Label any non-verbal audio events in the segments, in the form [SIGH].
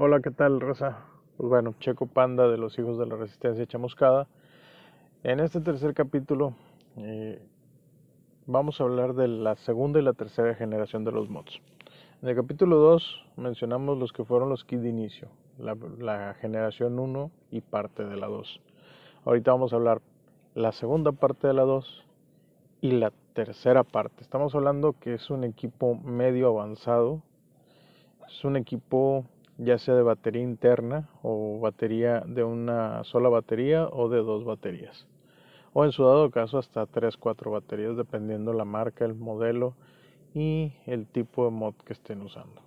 Hola, ¿qué tal, Rosa? Pues bueno, Checo Panda de los Hijos de la Resistencia Chamuscada. En este tercer capítulo eh, vamos a hablar de la segunda y la tercera generación de los mods. En el capítulo 2 mencionamos los que fueron los kits de inicio, la, la generación 1 y parte de la 2. Ahorita vamos a hablar la segunda parte de la 2 y la tercera parte. Estamos hablando que es un equipo medio avanzado, es un equipo ya sea de batería interna o batería de una sola batería o de dos baterías. O en su dado caso hasta 3, 4 baterías dependiendo la marca, el modelo y el tipo de mod que estén usando.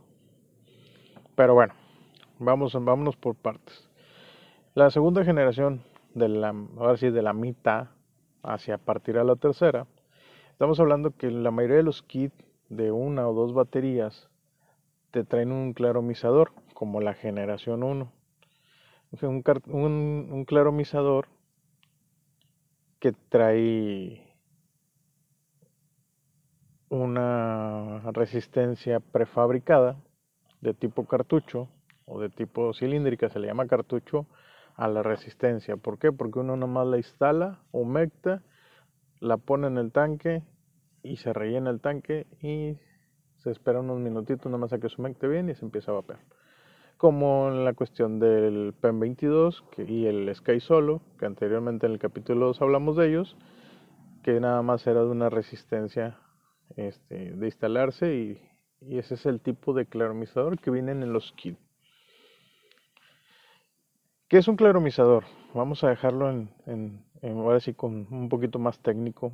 Pero bueno, vamos, vámonos por partes. La segunda generación de la, ahora sí, de la mitad hacia partir a la tercera, estamos hablando que la mayoría de los kits de una o dos baterías te traen un claromizador como la generación 1. Un, un, claromizador que trae una resistencia prefabricada de tipo cartucho o de tipo cilíndrica, se le llama cartucho a la resistencia. ¿Por qué? Porque uno nomás la instala, humecta, la pone en el tanque y se rellena el tanque y se espera unos minutitos nomás a que se humecte bien y se empieza a vapear como en la cuestión del PEN 22 y el Sky Solo, que anteriormente en el capítulo 2 hablamos de ellos, que nada más era de una resistencia este, de instalarse y, ese es el tipo de claromizador que vienen en los kits. ¿Qué es un claromizador? Vamos a dejarlo en, en, ahora sí con un poquito más técnico.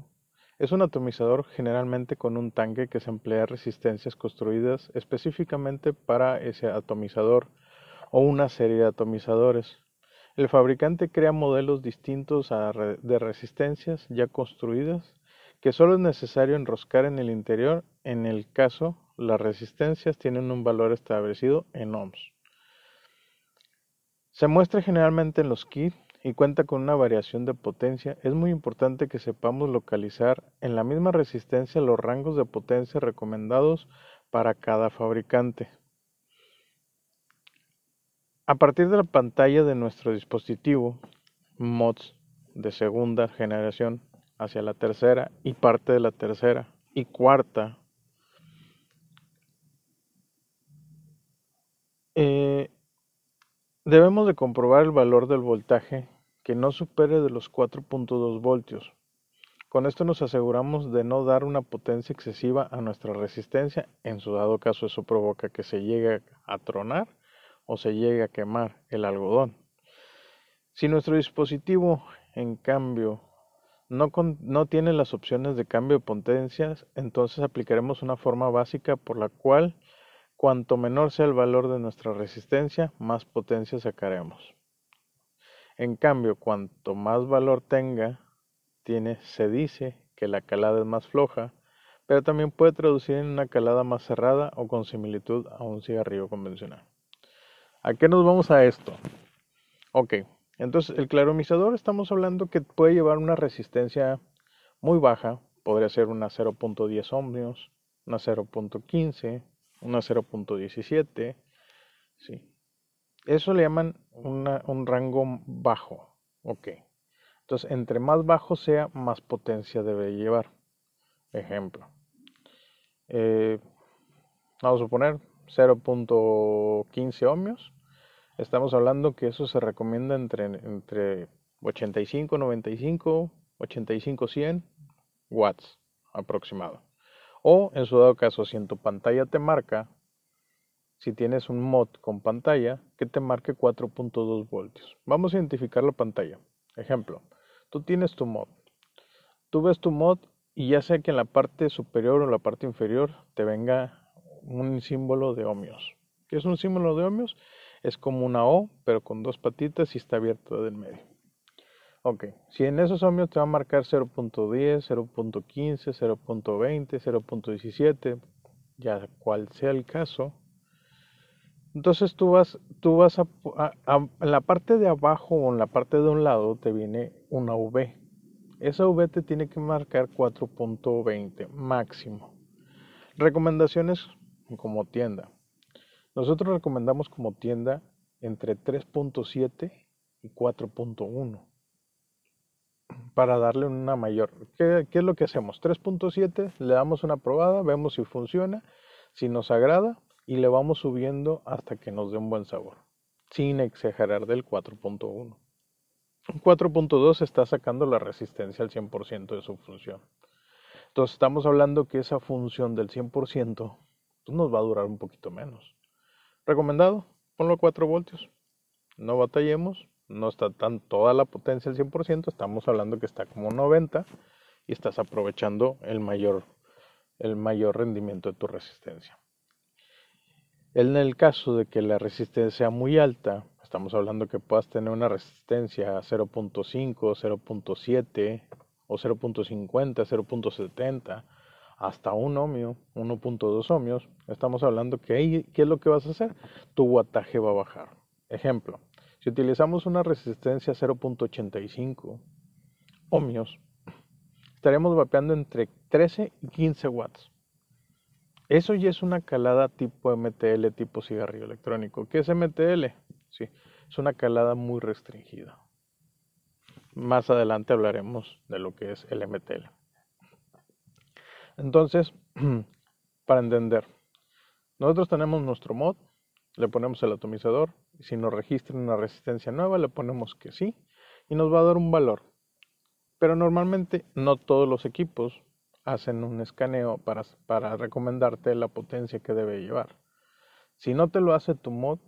Es un atomizador generalmente con un tanque que se emplea resistencias construidas específicamente para ese atomizador o una serie de atomizadores. El fabricante crea modelos distintos de resistencias ya construidas que solo es necesario enroscar en el interior en el caso las resistencias tienen un valor establecido en ohms. Se muestra generalmente en los kits y cuenta con una variación de potencia, es muy importante que sepamos localizar en la misma resistencia los rangos de potencia recomendados para cada fabricante. A partir de la pantalla de nuestro dispositivo, mods de segunda generación hacia la tercera y parte de la tercera y cuarta, eh, debemos de comprobar el valor del voltaje que no supere de los 4.2 voltios. Con esto nos aseguramos de no dar una potencia excesiva a nuestra resistencia, en su dado caso eso provoca que se llegue a tronar o se llegue a quemar el algodón. Si nuestro dispositivo, en cambio, no, no, tiene las opciones de cambio de potencias, entonces aplicaremos una forma básica por la cual cuanto menor sea el valor de nuestra resistencia, más potencia sacaremos. En cambio, cuanto más valor tenga, se dice que la calada es más floja, pero también puede traducir en una calada más cerrada o con similitud a un cigarrillo convencional. ¿A qué nos vamos a esto? Ok, entonces el claromizador estamos hablando que puede llevar una resistencia muy baja, podría ser una 0.10 ohmios, una 0.15, una 0.17, sí. Eso le llaman un rango bajo, ok. Entonces, entre más bajo sea, más potencia debe llevar. Ejemplo. Eh, vamos a suponer 0.15 ohmios Estamos hablando que eso se recomienda entre, entre 85, 95, 85, 100 watts aproximado. O en su dado caso, si en tu pantalla te marca, si tienes un mod con pantalla, que te marque 4.2 voltios. Vamos a identificar la pantalla. Ejemplo, tú tienes tu mod. Tú ves tu mod y ya sea que en la parte superior o la parte inferior te venga un símbolo de ohmios. ¿Qué es un símbolo de ohmios? es como una O, pero con dos patitas y está abierto del medio. Ok, si en esos ohmios te va a marcar 0.10, 0.15, 0.20, 0.17, ya cual sea el caso, entonces tú vas, tú vas a, la parte de abajo o en la parte de un lado te viene una V. Esa V te tiene que marcar 4.20 máximo. Recomendaciones como tienda. Nosotros recomendamos como tienda entre 3.7 y 4.1 para darle una mayor. ¿Qué, ¿Qué, es lo que hacemos? 3.7, le damos una probada, vemos si funciona, si nos agrada y le vamos subiendo hasta que nos dé un buen sabor, sin exagerar del 4.1. 4.2 está sacando la resistencia al 100% de su función. Entonces estamos hablando que esa función del 100% pues, nos va a durar un poquito menos. Recomendado, ponlo a 4 voltios. No batallemos, no está tan toda la potencia al 100%, estamos hablando que está como 90 y estás aprovechando el mayor, el mayor rendimiento de tu resistencia. En el caso de que la resistencia sea muy alta, estamos hablando que puedas tener una resistencia a 0.5, 0.7 o 0.50, 0.70 hasta un ohmio, 1.2 ohmios, estamos hablando que ahí, ¿qué es lo que vas a hacer? Tu wattaje va a bajar. Ejemplo, si utilizamos una resistencia 0.85 ohmios, estaremos vapeando entre 13 y 15 watts. Eso ya es una calada tipo MTL, tipo cigarrillo electrónico. ¿Qué es MTL? Sí, es una calada muy restringida. Más adelante hablaremos de lo que es el MTL. Entonces, [CLEARS THROAT] para entender, nosotros tenemos nuestro mod, le ponemos el atomizador, y si nos registra una resistencia nueva, le ponemos que sí, y nos va a dar un valor. Pero normalmente no todos los equipos hacen un escaneo para, para recomendarte la potencia que debe llevar. Si no te lo hace tu mod,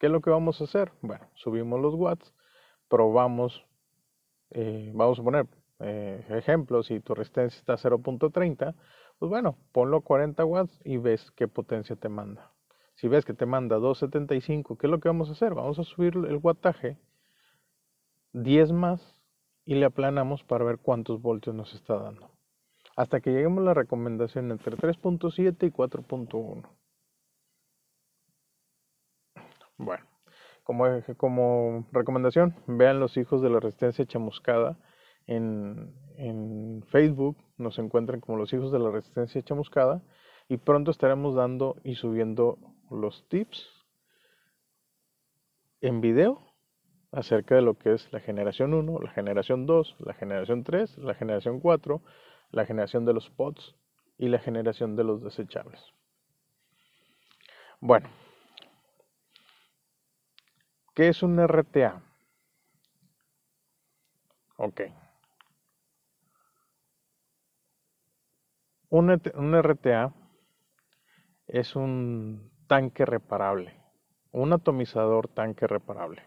¿qué es lo que vamos a hacer? Bueno, subimos los watts, probamos, eh, vamos a poner eh, ejemplo, si tu resistencia está a 0.30, pues bueno, ponlo 40 watts y ves qué potencia te manda. Si ves que te manda 275, ¿qué es lo que vamos a hacer? Vamos a subir el wattaje 10 más y le aplanamos para ver cuántos voltios nos está dando hasta que lleguemos a la recomendación entre 3.7 y 4.1. Bueno, como, como, recomendación, vean los hijos de la resistencia chamuscada en, en Facebook, nos encuentran como los hijos de la resistencia chamuscada y pronto estaremos dando y subiendo los tips en video acerca de lo que es la generación 1, la generación 2, la generación 3, la generación 4, la generación de los pods y la generación de los desechables. Bueno, ¿qué es un RTA? Ok. Un, un RTA es un tanque reparable, un atomizador tanque reparable.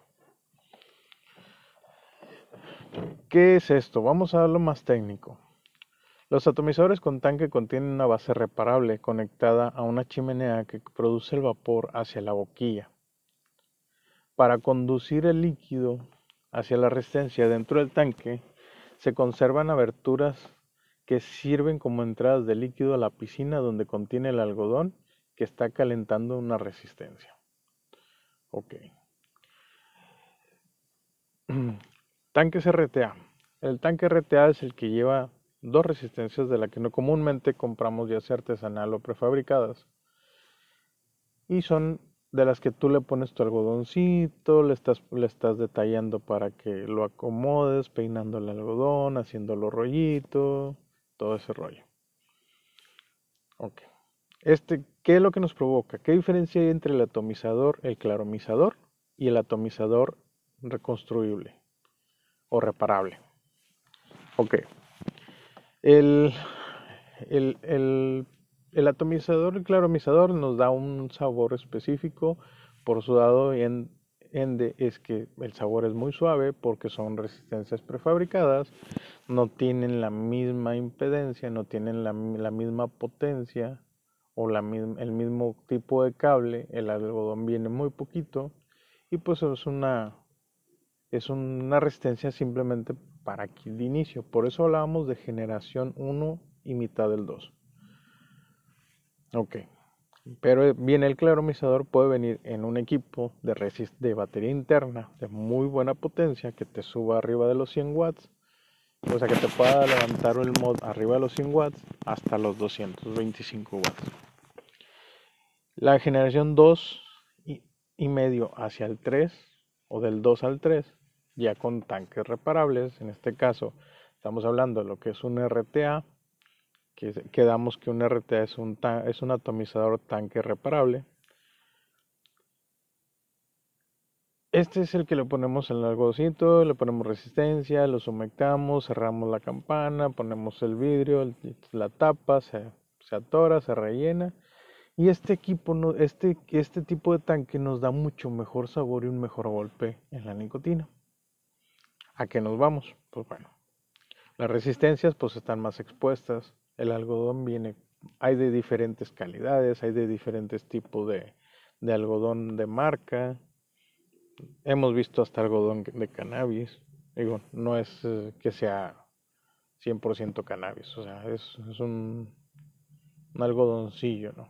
¿Qué es esto? Vamos a darlo más técnico. Los atomizadores con tanque contienen una base reparable conectada a una chimenea que produce el vapor hacia la boquilla. Para conducir el líquido hacia la resistencia dentro del tanque, se conservan aberturas que sirven como entradas de líquido a la piscina donde contiene el algodón que está calentando una resistencia. Ok. [CLEARS THROAT] Tanques RTA. El tanque RTA es el que lleva dos resistencias de la que no comúnmente compramos ya sea artesanal o prefabricadas. Y son de las que tú le pones tu algodoncito, le estás, le estás detallando para que lo acomodes, peinando el algodón, haciéndolo rollito, todo ese rollo. Ok. Este, ¿Qué es lo que nos provoca? ¿Qué diferencia hay entre el atomizador, el claromizador y el atomizador reconstruible o reparable? Ok. El, el, el, atomizador, el claromizador nos da un sabor específico, por su lado en, ende es que el sabor es muy suave porque son resistencias prefabricadas, no tienen la misma impedencia, no tienen la, la misma potencia o la, el mismo tipo de cable, el algodón viene muy poquito y pues es una, es una resistencia simplemente para aquí de inicio. Por eso hablábamos de generación 1 y mitad del 2. Ok. Pero bien, el claromizador puede venir en un equipo de, de batería interna de muy buena potencia que te suba arriba de los 100 watts. O sea que te pueda levantar el mod arriba de los 100 watts hasta los 225 watts. La generación 2 y medio hacia el 3 o del 2 al 3, ya con tanques reparables. En este caso, estamos hablando de lo que es un RTA, que quedamos que un RTA es un, es un atomizador tanque reparable. Este es el que le ponemos en el algodoncito, le ponemos resistencia, lo somectamos, cerramos la campana, ponemos el vidrio, la tapa, se, se atora, se rellena. Y este equipo, este, este tipo de tanque nos da mucho mejor sabor y un mejor golpe en la nicotina. ¿A qué nos vamos? Pues bueno, las resistencias pues están más expuestas, el algodón viene, hay de diferentes calidades, hay de diferentes tipos de, de algodón de marca, hemos visto hasta algodón de cannabis. Digo, no es eh, que sea 100% cannabis, o sea, es, un, algodoncillo, ¿no?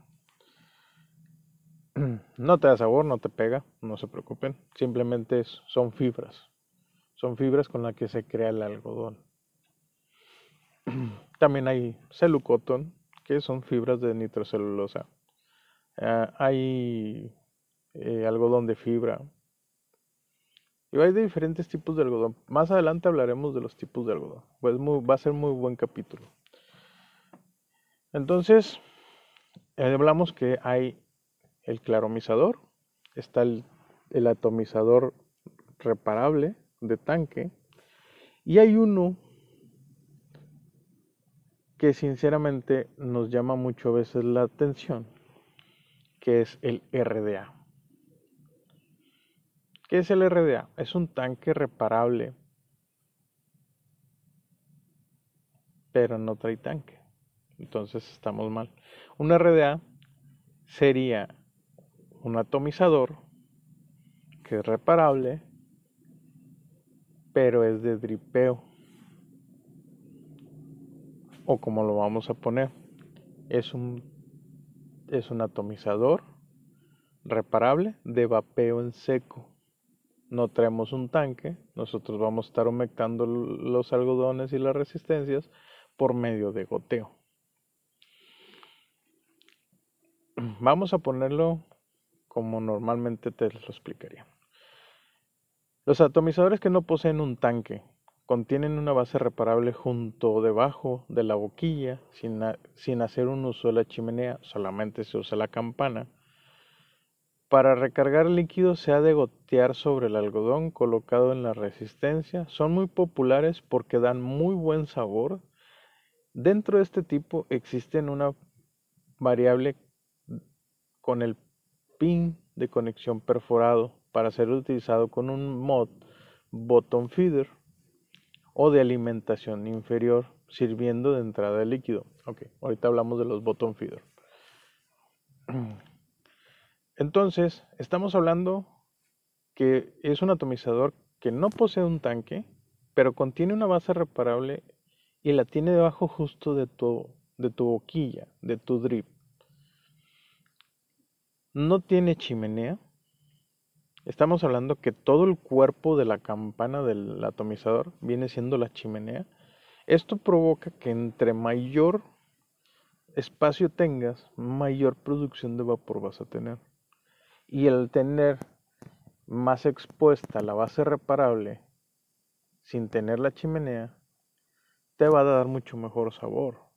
[CLEARS THROAT] No te da sabor, no te pega, no se preocupen. Simplemente son fibras. Son fibras con las que se crea el algodón. [CLEARS THROAT] También hay celucotón, que son fibras de nitrocelulosa. Ah, hay eh, algodón de fibra, y hay de diferentes tipos de algodón. Más adelante hablaremos de los tipos de algodón. Pues va a ser muy buen capítulo. Entonces, eh, hablamos que hay el claromizador, está el, el atomizador reparable de tanque, y hay uno que sinceramente nos llama mucho a veces la atención, que es el RDA. ¿Qué es el RDA? Es un tanque reparable, pero no trae tanque. Entonces estamos mal. Un RDA sería un atomizador que es reparable, pero es de dripeo. O como lo vamos a poner, es un, es un atomizador reparable de vapeo en seco no traemos un tanque, nosotros vamos a estar humectando los algodones y las resistencias por medio de goteo. Vamos a ponerlo como normalmente te lo explicaría. Los atomizadores que no poseen un tanque contienen una base reparable junto debajo de la boquilla sin, sin hacer un uso de la chimenea, solamente se usa la campana para recargar líquido se ha de gotear sobre el algodón colocado en la resistencia. Son muy populares porque dan muy buen sabor. Dentro de este tipo existen una variable con el pin de conexión perforado para ser utilizado con un mod bottom feeder o de alimentación inferior sirviendo de entrada de líquido. Ok, ahorita hablamos de los bottom feeder. [CLEARS THROAT] Entonces, estamos hablando que es un atomizador que no posee un tanque, pero contiene una base reparable y la tiene debajo justo de tu, de tu boquilla, de tu drip. No tiene chimenea. Estamos hablando que todo el cuerpo de la campana del atomizador viene siendo la chimenea. Esto provoca que entre mayor espacio tengas, mayor producción de vapor vas a tener y el tener más expuesta la base reparable sin tener la chimenea te va a dar mucho mejor sabor.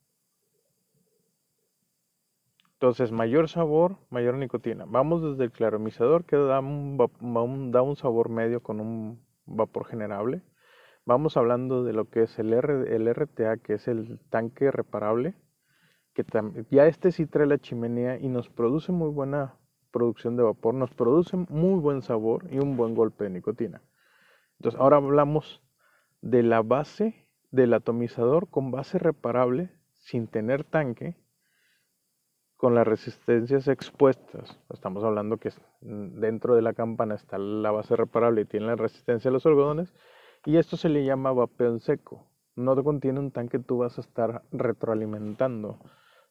Entonces, mayor sabor, mayor nicotina. Vamos desde el claromizador que da un, da un sabor medio con un vapor generable. Vamos hablando de lo que es el, el RTA, que es el tanque reparable, que ya este sí trae la chimenea y nos produce muy buena producción de vapor nos produce muy buen sabor y un buen golpe de nicotina. Entonces ahora hablamos de la base del atomizador con base reparable sin tener tanque con las resistencias expuestas. Estamos hablando que dentro de la campana está la base reparable y tiene la resistencia de los algodones y esto se le llama vapeo seco. No contiene un tanque, tú vas a estar retroalimentando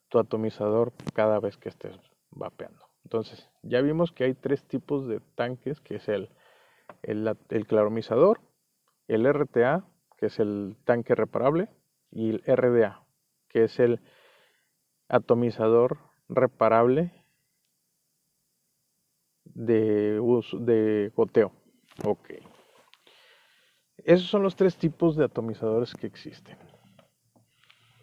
tu atomizador cada vez que estés vapeando. Entonces, ya vimos que hay tres tipos de tanques, que es el, el, claromizador, el RTA, que es el tanque reparable, y el RDA, que es el atomizador reparable de, uso, de goteo. Ok. Esos son los tres tipos de atomizadores que existen.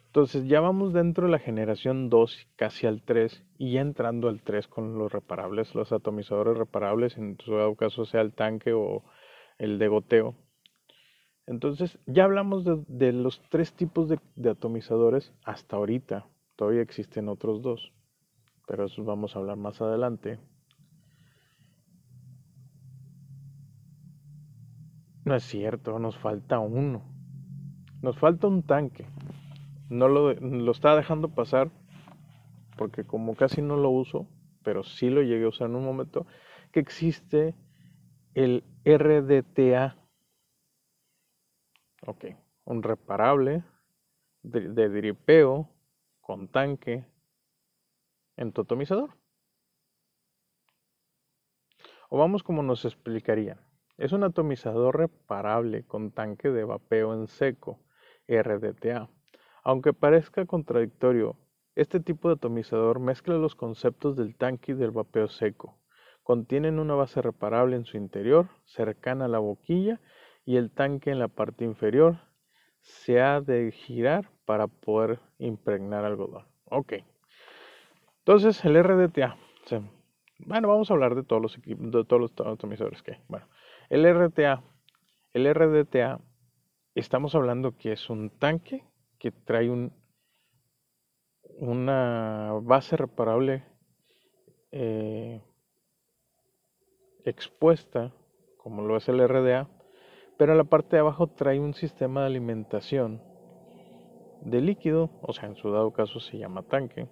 Entonces ya vamos dentro de la generación 2, casi al 3, y ya entrando al 3 con los reparables, los atomizadores reparables, en su caso sea el tanque o el de goteo. Entonces ya hablamos de, los tres tipos de, de, atomizadores hasta ahorita. Todavía existen otros dos, pero eso vamos a hablar más adelante. No es cierto, nos falta uno. Nos falta un tanque no lo, lo estaba dejando pasar porque como casi no lo uso, pero sí lo llegué a usar en un momento, que existe el RDTA. Ok, un reparable de, de dripeo con tanque en tu atomizador. O vamos como nos explicarían. Es un atomizador reparable con tanque de vapeo en seco, RDTA. Aunque parezca contradictorio, este tipo de atomizador mezcla los conceptos del tanque y del vapeo seco. Contienen una base reparable en su interior, cercana a la boquilla, y el tanque en la parte inferior se ha de girar para poder impregnar algodón. Ok. Entonces, el RDTA. Bueno, vamos a hablar de todos los equipos, de todos los atomizadores que hay. Bueno, el RDTA. El RDTA, estamos hablando que es un tanque que trae un, una base reparable eh, expuesta, como lo es el RDA, pero en la parte de abajo trae un sistema de alimentación de líquido, o sea, en su dado caso se llama tanque.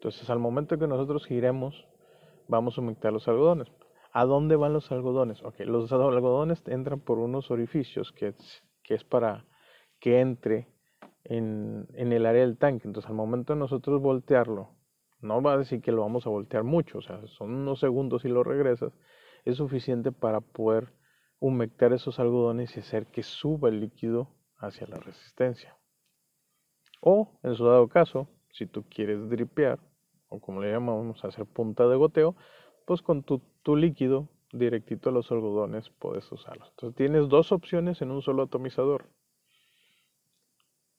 Entonces, al momento que nosotros giremos, vamos a humectar los algodones. ¿A dónde van los algodones? Ok, los algodones entran por unos orificios que que es para que entre en, el área del tanque. Entonces, al momento de nosotros voltearlo, no va a decir que lo vamos a voltear mucho, o sea, son unos segundos y lo regresas, es suficiente para poder humectar esos algodones y hacer que suba el líquido hacia la resistencia. O, en su dado caso, si tú quieres dripear, o como le llamamos, hacer punta de goteo, pues con tu, tu líquido directito a los algodones puedes usarlo. Entonces tienes dos opciones en un solo atomizador.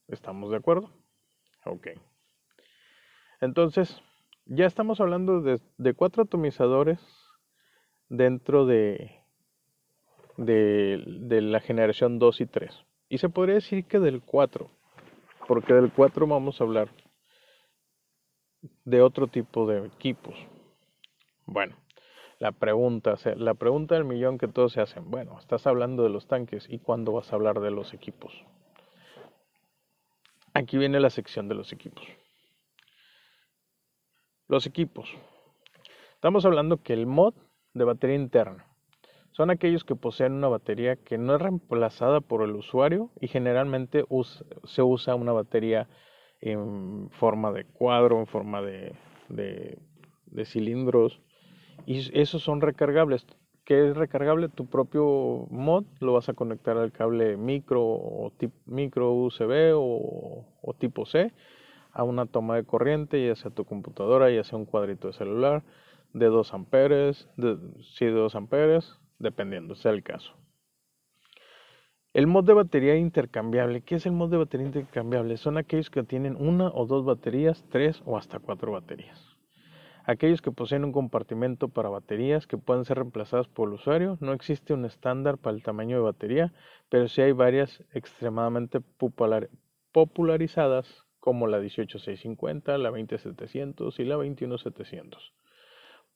¿Estamos de acuerdo? Ok. Entonces, ya estamos hablando de, cuatro atomizadores dentro de, de, la generación 2 y 3. Y se podría decir que del 4, porque del 4 vamos a hablar de otro tipo de equipos. Bueno, la pregunta, la pregunta del millón que todos se hacen, bueno, estás hablando de los tanques y cuándo vas a hablar de los equipos. Aquí viene la sección de los equipos. Los equipos. Estamos hablando que el mod de batería interna son aquellos que poseen una batería que no es reemplazada por el usuario y generalmente se usa una batería en forma de cuadro, en forma de, de cilindros. Y esos son recargables. Que es recargable, tu propio mod lo vas a conectar al cable micro o micro USB o, tipo C a una toma de corriente, ya sea tu computadora, ya sea un cuadrito de celular de 2 amperes, de, sí, de 2 amperes, dependiendo, sea el caso. El mod de batería intercambiable. ¿Qué es el mod de batería intercambiable? Son aquellos que tienen una o dos baterías, tres o hasta cuatro baterías. Aquellos que poseen un compartimento para baterías que pueden ser reemplazadas por el usuario, no existe un estándar para el tamaño de batería, pero sí hay varias extremadamente popularizadas como la 18650, la 20700 y la 21700.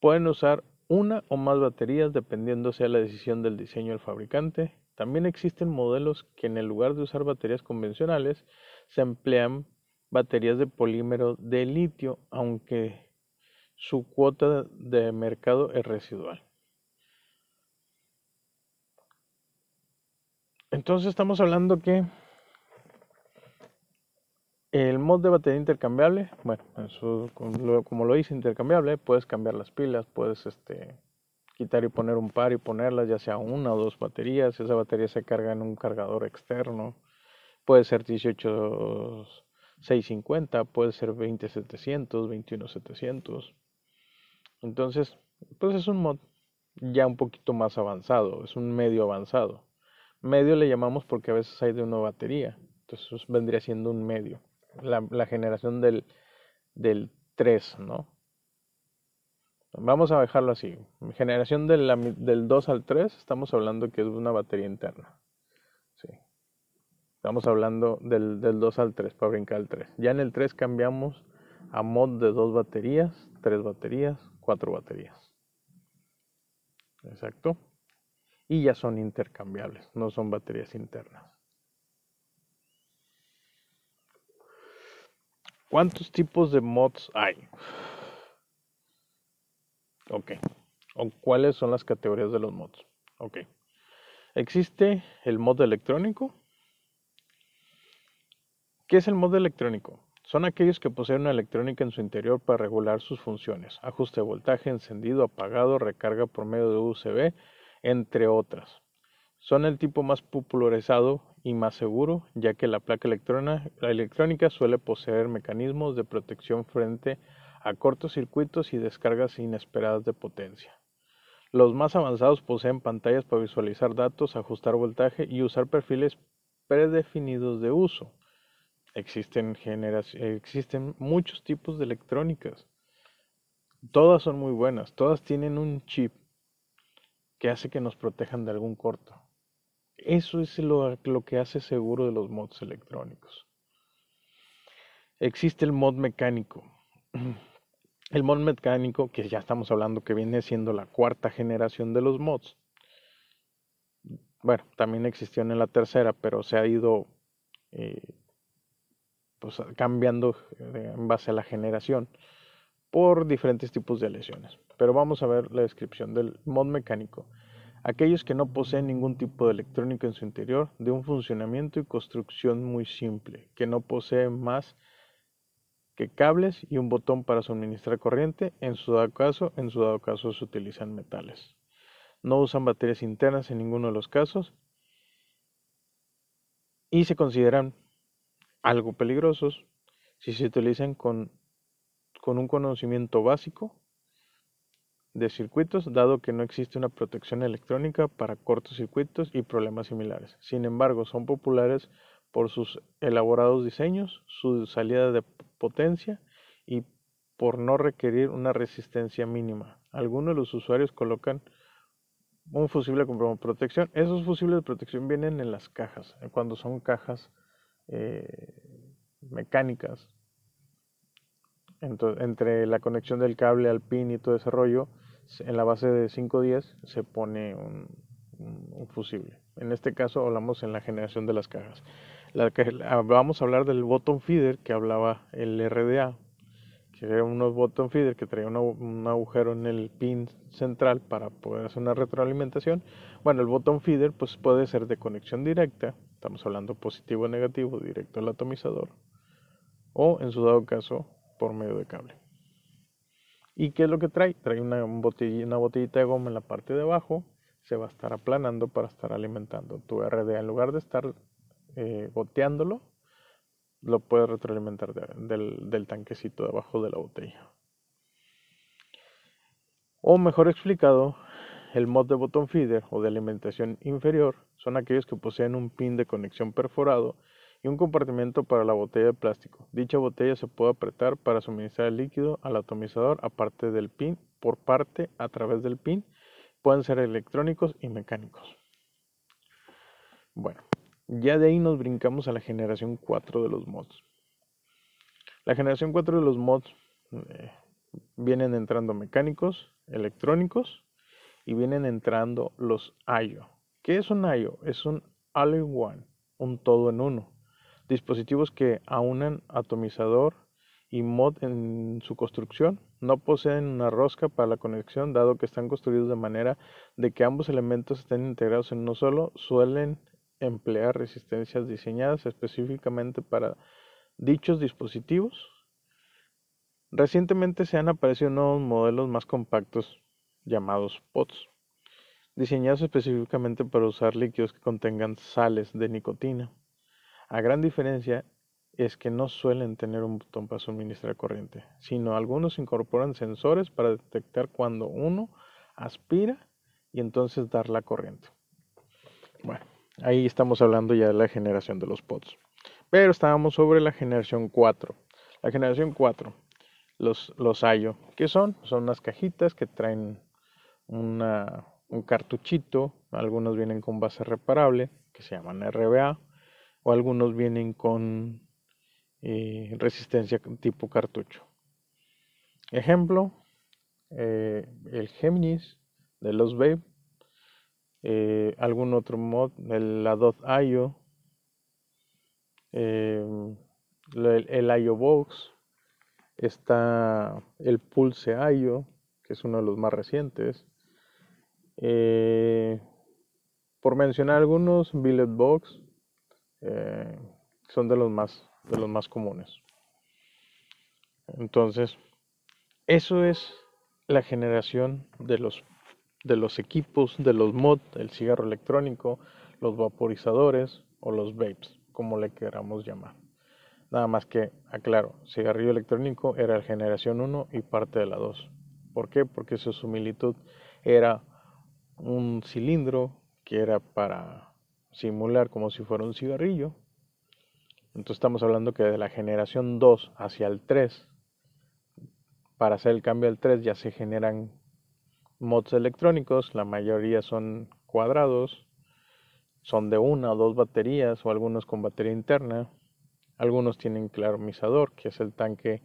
Pueden usar una o más baterías dependiendo sea la decisión del diseño del fabricante. También existen modelos que en el lugar de usar baterías convencionales se emplean baterías de polímero de litio, aunque su cuota de mercado es residual. Entonces estamos hablando que el mod de batería intercambiable, bueno, eso, como lo hice intercambiable, puedes cambiar las pilas, puedes este, quitar y poner un par y ponerlas, ya sea una o dos baterías, esa batería se carga en un cargador externo, puede ser 18650, puede ser 20700, 21700. Entonces, pues es un mod. ya un poquito más avanzado, es un medio avanzado. Medio le llamamos porque a veces hay de una batería, entonces vendría siendo un medio. La, generación del, del 3, ¿no? Vamos a dejarlo así. Generación del, del 2 al 3, estamos hablando que es una batería interna. Sí. Estamos hablando del, del 2 al 3 para brincar al 3. Ya en el 3 cambiamos a mod de dos baterías, tres baterías, cuatro baterías. Exacto. Y ya son intercambiables, no son baterías internas. ¿Cuántos tipos de mods hay? Ok. ¿O cuáles son las categorías de los mods? Ok. Existe el mod electrónico. ¿Qué es el mod electrónico? Son aquellos que poseen una electrónica en su interior para regular sus funciones, ajuste de voltaje, encendido, apagado, recarga por medio de USB, entre otras. Son el tipo más popularizado y más seguro, ya que la placa electrónica suele poseer mecanismos de protección frente a cortocircuitos y descargas inesperadas de potencia. Los más avanzados poseen pantallas para visualizar datos, ajustar voltaje y usar perfiles predefinidos de uso. Existen, existen muchos tipos de electrónicas. Todas son muy buenas. Todas tienen un chip que hace que nos protejan de algún corto. Eso es lo, lo que hace seguro de los mods electrónicos. Existe el mod mecánico. [CLEARS THROAT] El mod mecánico, que ya estamos hablando que viene siendo la cuarta generación de los mods. Bueno, también existió en la tercera, pero se ha ido eh, pues, cambiando en base a la generación por diferentes tipos de lesiones. Pero vamos a ver la descripción del mod mecánico. Aquellos que no poseen ningún tipo de electrónica en su interior, de un funcionamiento y construcción muy simple, que no posee más que cables y un botón para suministrar corriente, en su dado caso, en su dado caso se utilizan metales. No usan baterías internas en ninguno de los casos y se consideran algo peligrosos si se utilizan con, con un conocimiento básico de circuitos, dado que no existe una protección electrónica para cortocircuitos y problemas similares. Sin embargo, son populares por sus elaborados diseños, su salida de potencia y por no requerir una resistencia mínima. Algunos de los usuarios colocan un fusible con protección. Esos fusibles de protección vienen en las cajas, cuando son cajas eh, mecánicas entre la conexión del cable al pin y todo ese rollo, en la base de 510 se pone un, fusible. En este caso hablamos en la generación de las cajas. Vamos a hablar del bottom feeder que hablaba el RDA, que era unos bottom feeder que traía un agujero en el pin central para poder hacer una retroalimentación. Bueno, el bottom feeder pues puede ser de conexión directa, estamos hablando positivo o negativo, directo al atomizador, o en su dado caso por medio de cable. ¿Y qué es lo que trae? Trae una, botella, una botellita de goma en la parte de abajo, se va a estar aplanando para estar alimentando tu RDA. En lugar de estar eh, goteándolo, lo puedes retroalimentar del, del tanquecito de abajo de la botella. O mejor explicado, el mod de botón feeder o de alimentación inferior son aquellos que poseen un pin de conexión perforado y un compartimento para la botella de plástico. Dicha botella se puede apretar para suministrar el líquido al atomizador aparte del pin, por parte a través del pin. Pueden ser electrónicos y mecánicos. Bueno, ya de ahí nos brincamos a la generación 4 de los mods. La generación 4 de los mods eh, vienen entrando mecánicos, electrónicos y vienen entrando los IO. ¿Qué es un IO? Es un all-in-one, un todo en uno. Dispositivos que aunan atomizador y mod en su construcción. No poseen una rosca para la conexión, dado que están construidos de manera de que ambos elementos estén integrados en uno solo. Suelen emplear resistencias diseñadas específicamente para dichos dispositivos. Recientemente se han aparecido nuevos modelos más compactos llamados POTS, diseñados específicamente para usar líquidos que contengan sales de nicotina. A gran diferencia es que no suelen tener un botón para suministrar corriente, sino algunos incorporan sensores para detectar cuando uno aspira y entonces dar la corriente. Bueno, ahí estamos hablando ya de la generación de los pods. Pero estábamos sobre la generación 4. La generación 4, los, los ¿qué son? Son unas cajitas que traen una, un cartuchito, algunos vienen con base reparable, que se llaman RBA, o algunos vienen con eh, resistencia tipo cartucho. Ejemplo, eh, el Géminis de los Babe, eh, algún otro mod, el, la Dot IO, el, el Box, está el Pulse IO, que es uno de los más recientes. por mencionar algunos, Billet Box, son de los más de los más comunes. Entonces, eso es la generación de los, de los equipos, de los mod, el cigarro electrónico, los vaporizadores o los vapes, como le queramos llamar. Nada más que, aclaro, cigarrillo electrónico era la generación 1 y parte de la 2. ¿Por qué? Porque su similitud era un cilindro que era para simular como si fuera un cigarrillo entonces estamos hablando que de la generación 2 hacia el 3, para hacer el cambio al 3 ya se generan mods electrónicos, la mayoría son cuadrados, son de una o dos baterías o algunos con batería interna, algunos tienen claromizador, que es el tanque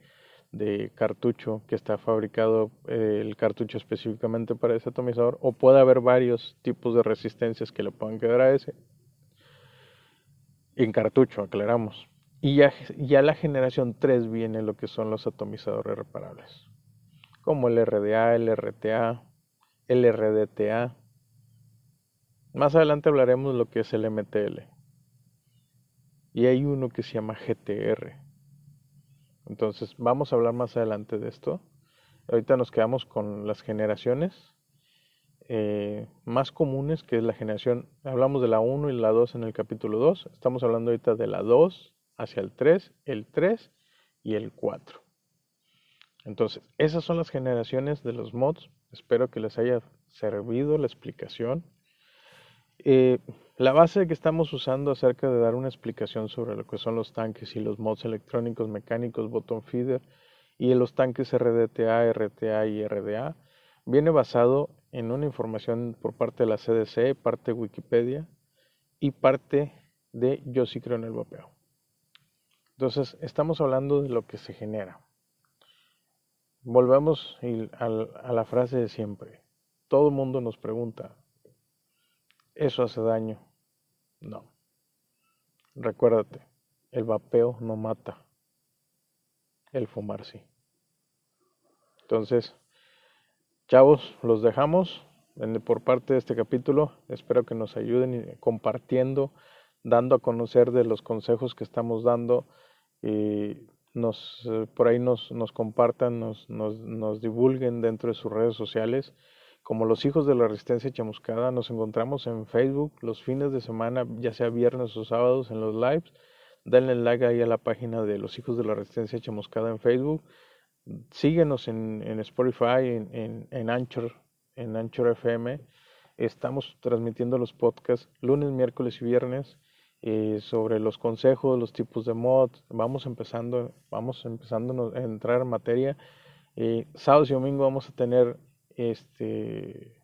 de cartucho que está fabricado eh, el cartucho específicamente para ese atomizador, o puede haber varios tipos de resistencias que le puedan quedar a ese, en cartucho, aclaramos. Y ya, ya la generación 3 viene lo que son los atomizadores reparables, como el RDA, el RTA, el RDTA. Más adelante hablaremos de lo que es el MTL. Y hay uno que se llama GTR. Entonces vamos a hablar más adelante de esto. Ahorita nos quedamos con las generaciones eh, más comunes, que es la generación, hablamos de la 1 y la 2 en el capítulo 2, estamos hablando ahorita de la 2 hacia el 3, el 3 y el 4. Entonces, esas son las generaciones de los mods. Espero que les haya servido la explicación. Eh, la base que estamos usando acerca de dar una explicación sobre lo que son los tanques y los mods electrónicos, mecánicos, bottom feeder y los tanques RDTA, RTA y RDA viene basado en una información por parte de la CDC, parte de Wikipedia y parte de Yo sí creo en el vapeo. Entonces, estamos hablando de lo que se genera. Volvemos a la frase de siempre. Todo el mundo nos pregunta, ¿eso hace daño? No. Recuérdate, el vapeo no mata, el fumar sí. Entonces, Chavos, los dejamos por parte de este capítulo. Espero que nos ayuden compartiendo, dando a conocer de los consejos que estamos dando y nos, eh, por ahí nos, nos compartan, nos, nos, nos, divulguen dentro de sus redes sociales. Como los hijos de la resistencia chamuscada, nos encontramos en Facebook los fines de semana, ya sea viernes o sábados en los lives. Denle like ahí a la página de los hijos de la resistencia chamuscada en Facebook síguenos en, Spotify, en, en, Anchor, en Anchor FM. Estamos transmitiendo los podcasts lunes, miércoles y viernes eh, sobre los consejos, los tipos de mods. Vamos empezando, vamos empezando a entrar en materia. Eh, sábados y domingo vamos a tener este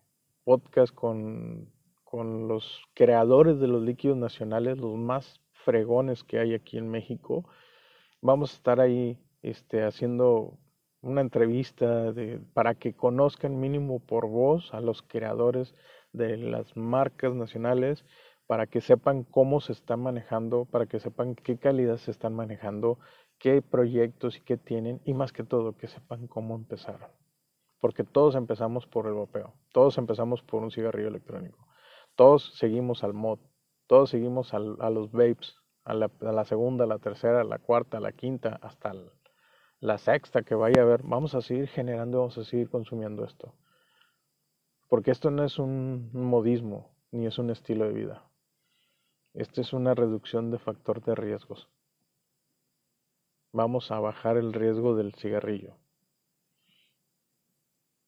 podcast con, con los creadores de los líquidos nacionales, los más fregones que hay aquí en México. Vamos a estar ahí este, haciendo una entrevista de, para que conozcan mínimo por voz a los creadores de las marcas nacionales, para que sepan cómo se están manejando, para que sepan qué calidad se están manejando, qué proyectos y qué tienen, y más que todo, que sepan cómo empezaron. Porque todos empezamos por el vapeo, todos empezamos por un cigarrillo electrónico, todos seguimos al mod, todos seguimos a los vapes, a la, segunda, a la tercera, a la cuarta, a la quinta, hasta la sexta que vaya a haber, vamos a seguir generando, vamos a seguir consumiendo esto. Porque esto no es un modismo, ni es un estilo de vida. Esto es una reducción de factor de riesgos. Vamos a bajar el riesgo del cigarrillo.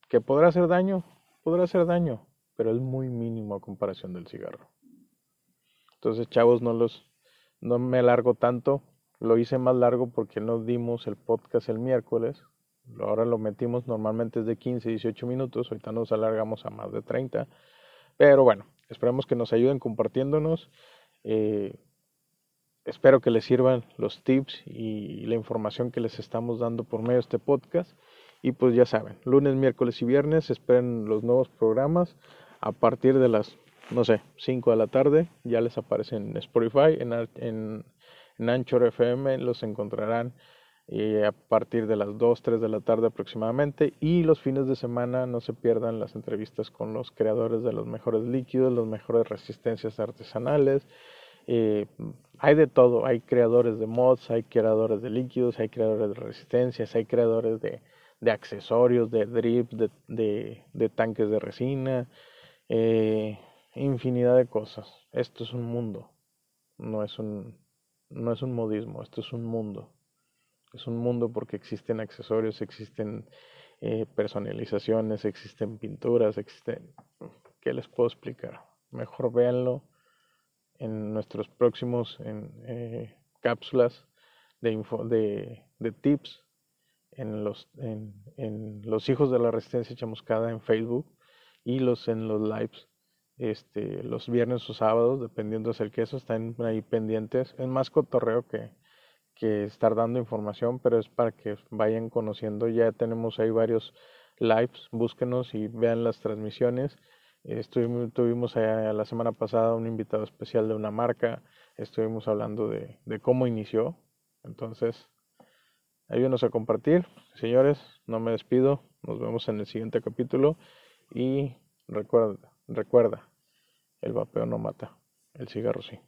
¿Que podrá hacer daño? Podrá hacer daño, pero es muy mínimo a comparación del cigarro. Entonces, chavos, no los no me alargo tanto. Lo hice más largo porque no dimos el podcast el miércoles. Ahora lo metimos normalmente es de 15, 18 minutos. Ahorita nos alargamos a más de 30. Pero bueno, esperemos que nos ayuden compartiéndonos. Eh, espero que les sirvan los tips y la información que les estamos dando por medio de este podcast. Y pues ya saben, lunes, miércoles y viernes esperen los nuevos programas a partir de las no sé, 5 de la tarde, ya les aparecen en Spotify, en, en, en Anchor FM, los encontrarán eh, a partir de las 2, 3 de la tarde aproximadamente y los fines de semana no se pierdan las entrevistas con los creadores de los mejores líquidos, las mejores resistencias artesanales. Eh, hay de todo, hay creadores de mods, hay creadores de líquidos, hay creadores de resistencias, hay creadores de, de accesorios, de drips, de, de, de tanques de resina. Eh, infinidad de cosas. Esto es un mundo, no es un, no es un modismo, esto es un mundo. Es un mundo porque existen accesorios, existen eh, personalizaciones, existen pinturas, existen... ¿Qué les puedo explicar? Mejor véanlo en nuestros próximos en, eh, cápsulas de, info, de, de, tips en los, en, en los hijos de la resistencia chamuscada en Facebook y los en los lives este, los viernes o sábados, dependiendo del queso, están ahí pendientes. Es más cotorreo que, que estar dando información, pero es para que vayan conociendo. Ya tenemos ahí varios lives, búsquenos y vean las transmisiones. Estuvimos, tuvimos la semana pasada un invitado especial de una marca, estuvimos hablando de, de cómo inició. Entonces, ayúdenos a compartir. Señores, no me despido, nos vemos en el siguiente capítulo y recuerda, recuerda, el vapeo no mata, el cigarro sí.